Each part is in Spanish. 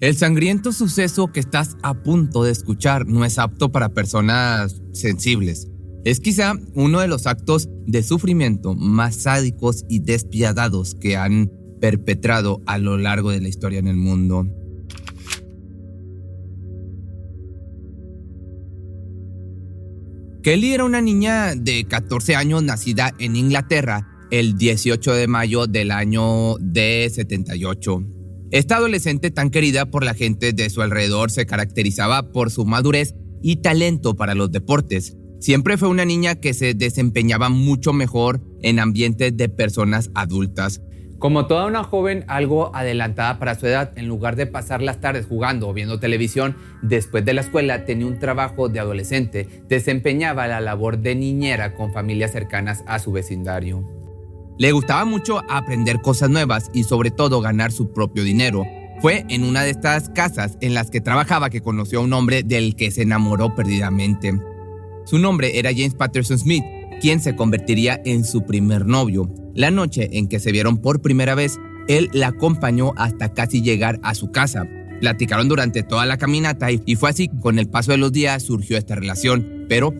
El sangriento suceso que estás a punto de escuchar no es apto para personas sensibles. Es quizá uno de los actos de sufrimiento más sádicos y despiadados que han perpetrado a lo largo de la historia en el mundo. Kelly era una niña de 14 años nacida en Inglaterra el 18 de mayo del año de 78. Esta adolescente tan querida por la gente de su alrededor se caracterizaba por su madurez y talento para los deportes. Siempre fue una niña que se desempeñaba mucho mejor en ambientes de personas adultas. Como toda una joven algo adelantada para su edad, en lugar de pasar las tardes jugando o viendo televisión, después de la escuela tenía un trabajo de adolescente, desempeñaba la labor de niñera con familias cercanas a su vecindario. Le gustaba mucho aprender cosas nuevas y sobre todo ganar su propio dinero. Fue en una de estas casas en las que trabajaba que conoció a un hombre del que se enamoró perdidamente. Su nombre era James Patterson Smith, quien se convertiría en su primer novio. La noche en que se vieron por primera vez, él la acompañó hasta casi llegar a su casa. Platicaron durante toda la caminata y fue así con el paso de los días surgió esta relación, pero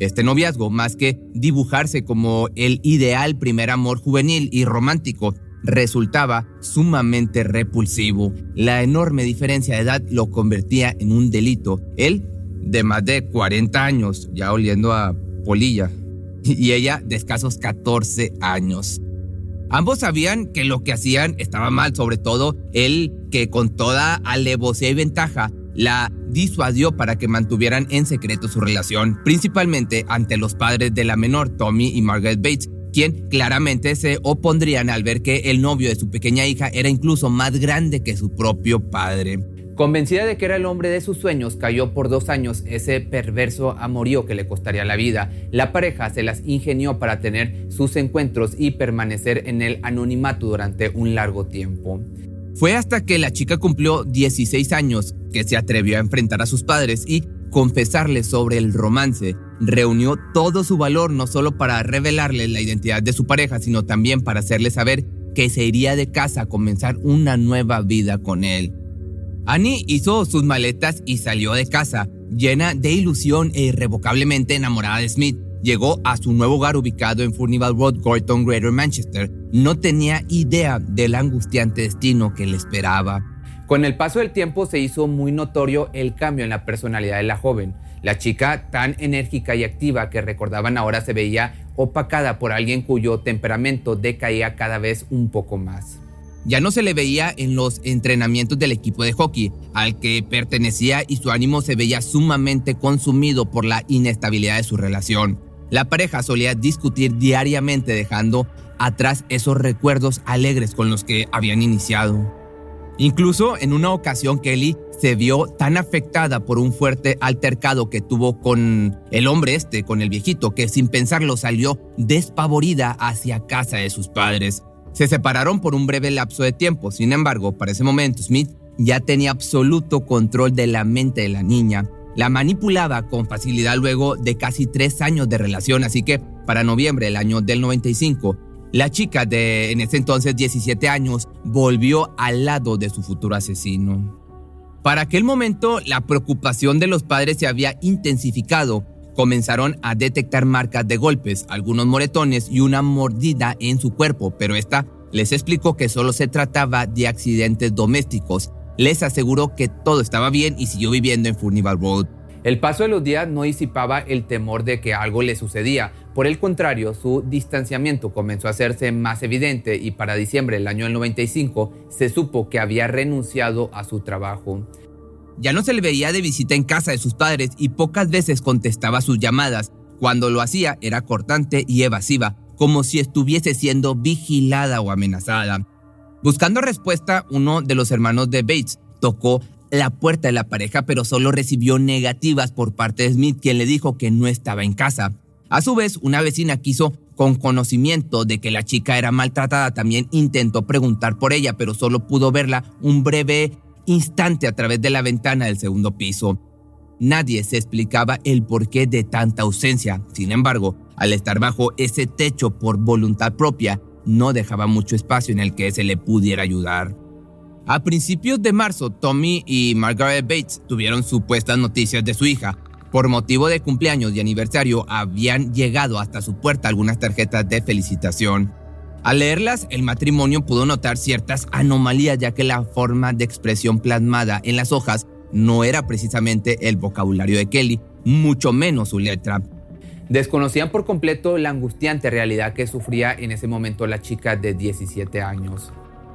este noviazgo, más que dibujarse como el ideal primer amor juvenil y romántico, resultaba sumamente repulsivo. La enorme diferencia de edad lo convertía en un delito. Él, de más de 40 años, ya oliendo a polilla, y ella de escasos 14 años. Ambos sabían que lo que hacían estaba mal, sobre todo él que con toda alevosía y ventaja la disuadió para que mantuvieran en secreto su relación, principalmente ante los padres de la menor, Tommy y Margaret Bates, quien claramente se opondrían al ver que el novio de su pequeña hija era incluso más grande que su propio padre. Convencida de que era el hombre de sus sueños, cayó por dos años ese perverso amorío que le costaría la vida. La pareja se las ingenió para tener sus encuentros y permanecer en el anonimato durante un largo tiempo. Fue hasta que la chica cumplió 16 años que se atrevió a enfrentar a sus padres y confesarles sobre el romance. Reunió todo su valor no solo para revelarles la identidad de su pareja, sino también para hacerles saber que se iría de casa a comenzar una nueva vida con él. Annie hizo sus maletas y salió de casa, llena de ilusión e irrevocablemente enamorada de Smith. Llegó a su nuevo hogar ubicado en Furnival Road, Gorton, Greater Manchester. No tenía idea del angustiante destino que le esperaba. Con el paso del tiempo se hizo muy notorio el cambio en la personalidad de la joven. La chica tan enérgica y activa que recordaban ahora se veía opacada por alguien cuyo temperamento decaía cada vez un poco más. Ya no se le veía en los entrenamientos del equipo de hockey al que pertenecía y su ánimo se veía sumamente consumido por la inestabilidad de su relación. La pareja solía discutir diariamente dejando atrás esos recuerdos alegres con los que habían iniciado. Incluso en una ocasión Kelly se vio tan afectada por un fuerte altercado que tuvo con el hombre este, con el viejito, que sin pensarlo salió despavorida hacia casa de sus padres. Se separaron por un breve lapso de tiempo, sin embargo, para ese momento Smith ya tenía absoluto control de la mente de la niña. La manipulaba con facilidad luego de casi tres años de relación, así que para noviembre del año del 95, la chica de en ese entonces 17 años volvió al lado de su futuro asesino. Para aquel momento, la preocupación de los padres se había intensificado. Comenzaron a detectar marcas de golpes, algunos moretones y una mordida en su cuerpo, pero esta les explicó que solo se trataba de accidentes domésticos. Les aseguró que todo estaba bien y siguió viviendo en Furnival Road. El paso de los días no disipaba el temor de que algo le sucedía. Por el contrario, su distanciamiento comenzó a hacerse más evidente y para diciembre del año 95 se supo que había renunciado a su trabajo. Ya no se le veía de visita en casa de sus padres y pocas veces contestaba sus llamadas. Cuando lo hacía era cortante y evasiva, como si estuviese siendo vigilada o amenazada. Buscando respuesta, uno de los hermanos de Bates tocó la puerta de la pareja, pero solo recibió negativas por parte de Smith, quien le dijo que no estaba en casa. A su vez, una vecina quiso, con conocimiento de que la chica era maltratada, también intentó preguntar por ella, pero solo pudo verla un breve instante a través de la ventana del segundo piso. Nadie se explicaba el porqué de tanta ausencia. Sin embargo, al estar bajo ese techo por voluntad propia, no dejaba mucho espacio en el que se le pudiera ayudar. A principios de marzo, Tommy y Margaret Bates tuvieron supuestas noticias de su hija. Por motivo de cumpleaños y aniversario, habían llegado hasta su puerta algunas tarjetas de felicitación. Al leerlas, el matrimonio pudo notar ciertas anomalías ya que la forma de expresión plasmada en las hojas no era precisamente el vocabulario de Kelly, mucho menos su letra. Desconocían por completo la angustiante realidad que sufría en ese momento la chica de 17 años.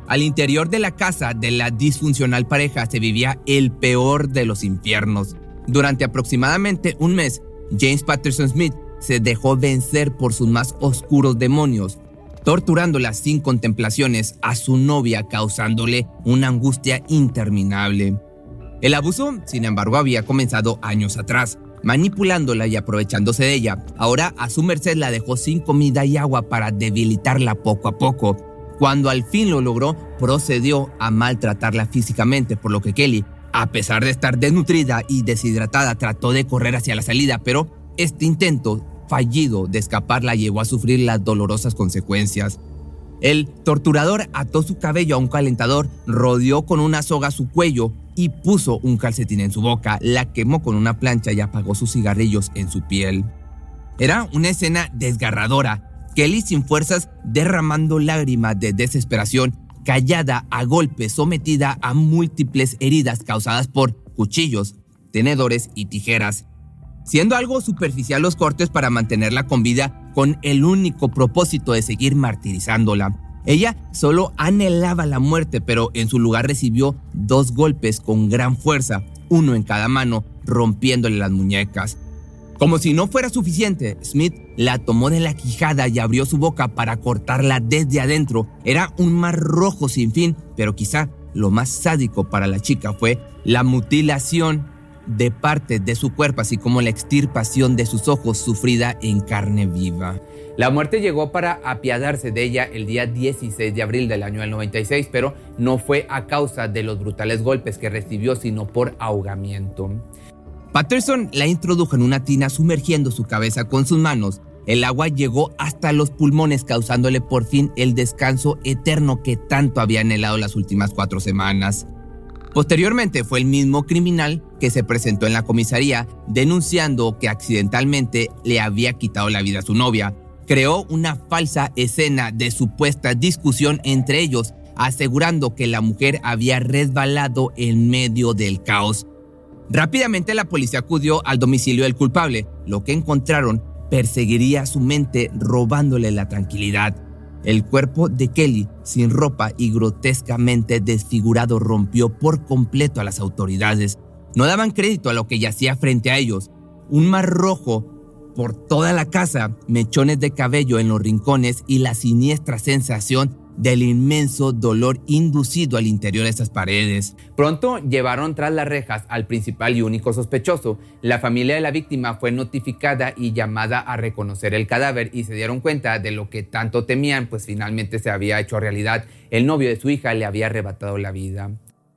Al interior de la casa de la disfuncional pareja se vivía el peor de los infiernos. Durante aproximadamente un mes, James Patterson Smith se dejó vencer por sus más oscuros demonios, torturándola sin contemplaciones a su novia, causándole una angustia interminable. El abuso, sin embargo, había comenzado años atrás, manipulándola y aprovechándose de ella. Ahora a su merced la dejó sin comida y agua para debilitarla poco a poco cuando al fin lo logró, procedió a maltratarla físicamente, por lo que Kelly, a pesar de estar desnutrida y deshidratada, trató de correr hacia la salida, pero este intento fallido de escapar la llevó a sufrir las dolorosas consecuencias. El torturador ató su cabello a un calentador, rodeó con una soga su cuello y puso un calcetín en su boca, la quemó con una plancha y apagó sus cigarrillos en su piel. Era una escena desgarradora Kelly sin fuerzas, derramando lágrimas de desesperación, callada a golpes, sometida a múltiples heridas causadas por cuchillos, tenedores y tijeras, siendo algo superficial los cortes para mantenerla con vida con el único propósito de seguir martirizándola. Ella solo anhelaba la muerte, pero en su lugar recibió dos golpes con gran fuerza, uno en cada mano, rompiéndole las muñecas. Como si no fuera suficiente, Smith la tomó de la quijada y abrió su boca para cortarla desde adentro. Era un mar rojo sin fin, pero quizá lo más sádico para la chica fue la mutilación de parte de su cuerpo, así como la extirpación de sus ojos sufrida en carne viva. La muerte llegó para apiadarse de ella el día 16 de abril del año 96, pero no fue a causa de los brutales golpes que recibió, sino por ahogamiento. Patterson la introdujo en una tina sumergiendo su cabeza con sus manos. El agua llegó hasta los pulmones causándole por fin el descanso eterno que tanto había anhelado las últimas cuatro semanas. Posteriormente fue el mismo criminal que se presentó en la comisaría denunciando que accidentalmente le había quitado la vida a su novia. Creó una falsa escena de supuesta discusión entre ellos, asegurando que la mujer había resbalado en medio del caos. Rápidamente la policía acudió al domicilio del culpable. Lo que encontraron perseguiría su mente robándole la tranquilidad. El cuerpo de Kelly, sin ropa y grotescamente desfigurado, rompió por completo a las autoridades. No daban crédito a lo que yacía frente a ellos. Un mar rojo por toda la casa, mechones de cabello en los rincones y la siniestra sensación del inmenso dolor inducido al interior de esas paredes. Pronto llevaron tras las rejas al principal y único sospechoso. La familia de la víctima fue notificada y llamada a reconocer el cadáver y se dieron cuenta de lo que tanto temían, pues finalmente se había hecho realidad. El novio de su hija le había arrebatado la vida.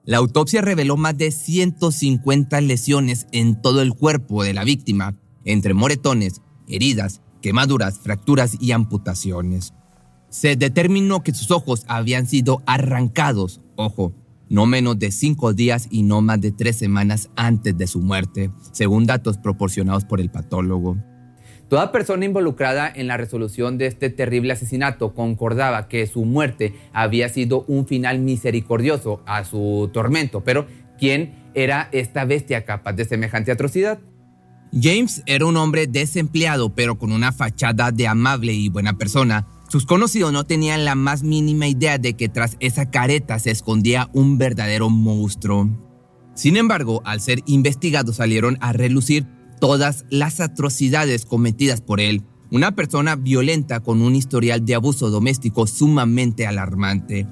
La autopsia reveló más de 150 lesiones en todo el cuerpo de la víctima, entre moretones, heridas, quemaduras, fracturas y amputaciones. Se determinó que sus ojos habían sido arrancados, ojo, no menos de cinco días y no más de tres semanas antes de su muerte, según datos proporcionados por el patólogo. Toda persona involucrada en la resolución de este terrible asesinato concordaba que su muerte había sido un final misericordioso a su tormento, pero ¿quién era esta bestia capaz de semejante atrocidad? James era un hombre desempleado, pero con una fachada de amable y buena persona. Sus conocidos no tenían la más mínima idea de que tras esa careta se escondía un verdadero monstruo. Sin embargo, al ser investigados salieron a relucir todas las atrocidades cometidas por él, una persona violenta con un historial de abuso doméstico sumamente alarmante.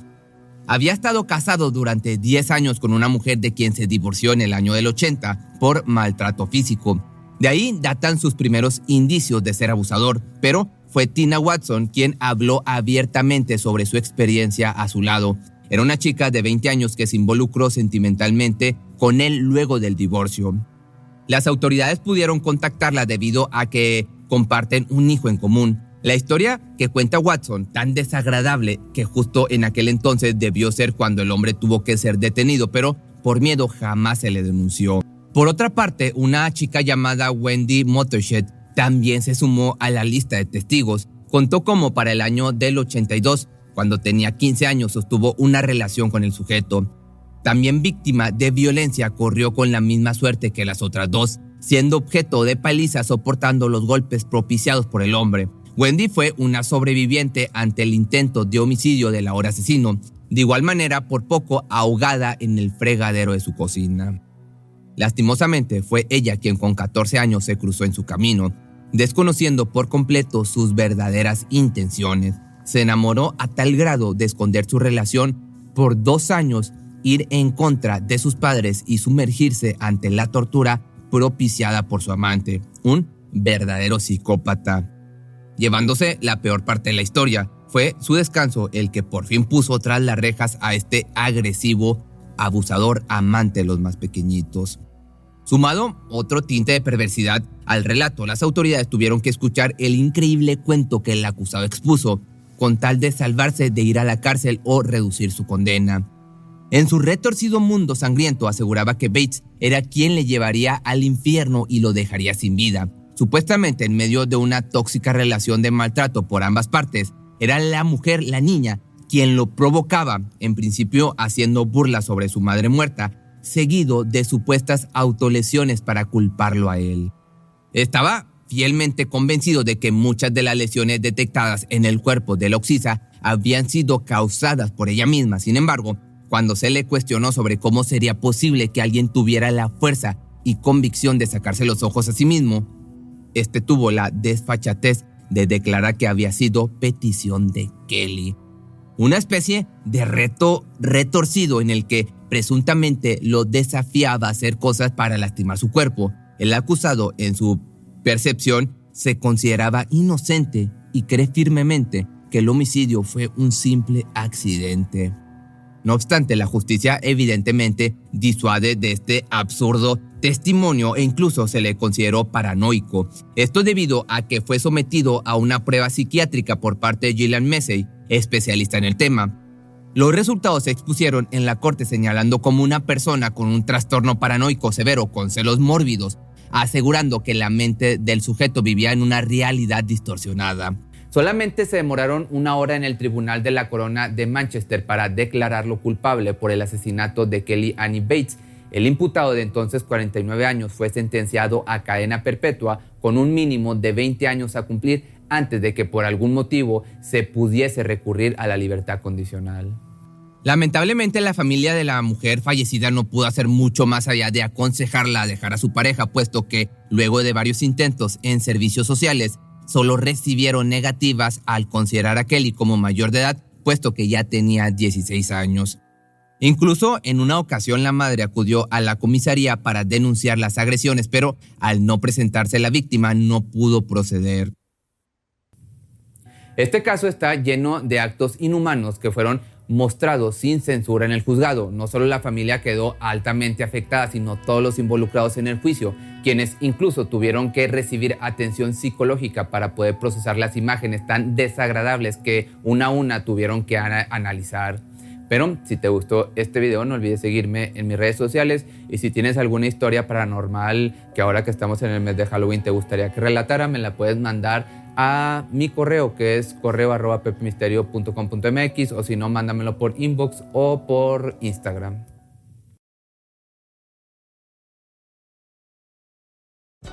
Había estado casado durante 10 años con una mujer de quien se divorció en el año del 80 por maltrato físico. De ahí datan sus primeros indicios de ser abusador, pero fue Tina Watson quien habló abiertamente sobre su experiencia a su lado. Era una chica de 20 años que se involucró sentimentalmente con él luego del divorcio. Las autoridades pudieron contactarla debido a que comparten un hijo en común. La historia que cuenta Watson, tan desagradable que justo en aquel entonces debió ser cuando el hombre tuvo que ser detenido, pero por miedo jamás se le denunció. Por otra parte, una chica llamada Wendy Motorshed también se sumó a la lista de testigos. Contó como para el año del 82, cuando tenía 15 años, sostuvo una relación con el sujeto también víctima de violencia, corrió con la misma suerte que las otras dos, siendo objeto de paliza soportando los golpes propiciados por el hombre. Wendy fue una sobreviviente ante el intento de homicidio del ahora asesino, de igual manera por poco ahogada en el fregadero de su cocina. Lastimosamente fue ella quien con 14 años se cruzó en su camino, desconociendo por completo sus verdaderas intenciones. Se enamoró a tal grado de esconder su relación por dos años ir en contra de sus padres y sumergirse ante la tortura propiciada por su amante, un verdadero psicópata. Llevándose la peor parte de la historia, fue su descanso el que por fin puso tras las rejas a este agresivo, abusador amante de los más pequeñitos. Sumado otro tinte de perversidad al relato, las autoridades tuvieron que escuchar el increíble cuento que el acusado expuso, con tal de salvarse de ir a la cárcel o reducir su condena. En su retorcido mundo sangriento aseguraba que Bates era quien le llevaría al infierno y lo dejaría sin vida. Supuestamente en medio de una tóxica relación de maltrato por ambas partes, era la mujer, la niña, quien lo provocaba, en principio haciendo burla sobre su madre muerta, seguido de supuestas autolesiones para culparlo a él. Estaba fielmente convencido de que muchas de las lesiones detectadas en el cuerpo de Loxisa habían sido causadas por ella misma. Sin embargo, cuando se le cuestionó sobre cómo sería posible que alguien tuviera la fuerza y convicción de sacarse los ojos a sí mismo, este tuvo la desfachatez de declarar que había sido petición de Kelly. Una especie de reto retorcido en el que presuntamente lo desafiaba a hacer cosas para lastimar su cuerpo. El acusado, en su percepción, se consideraba inocente y cree firmemente que el homicidio fue un simple accidente. No obstante, la justicia evidentemente disuade de este absurdo testimonio e incluso se le consideró paranoico. Esto debido a que fue sometido a una prueba psiquiátrica por parte de Gillian Massey, especialista en el tema. Los resultados se expusieron en la corte señalando como una persona con un trastorno paranoico severo con celos mórbidos, asegurando que la mente del sujeto vivía en una realidad distorsionada. Solamente se demoraron una hora en el Tribunal de la Corona de Manchester para declararlo culpable por el asesinato de Kelly Annie Bates. El imputado de entonces 49 años fue sentenciado a cadena perpetua con un mínimo de 20 años a cumplir antes de que por algún motivo se pudiese recurrir a la libertad condicional. Lamentablemente la familia de la mujer fallecida no pudo hacer mucho más allá de aconsejarla a dejar a su pareja, puesto que luego de varios intentos en servicios sociales, solo recibieron negativas al considerar a Kelly como mayor de edad puesto que ya tenía 16 años. Incluso en una ocasión la madre acudió a la comisaría para denunciar las agresiones, pero al no presentarse la víctima no pudo proceder. Este caso está lleno de actos inhumanos que fueron mostrados sin censura en el juzgado. No solo la familia quedó altamente afectada, sino todos los involucrados en el juicio, quienes incluso tuvieron que recibir atención psicológica para poder procesar las imágenes tan desagradables que una a una tuvieron que analizar. Pero si te gustó este video, no olvides seguirme en mis redes sociales y si tienes alguna historia paranormal que ahora que estamos en el mes de Halloween te gustaría que relatara, me la puedes mandar a mi correo que es correo arroba pepmisterio.com.mx o si no, mándamelo por inbox o por Instagram.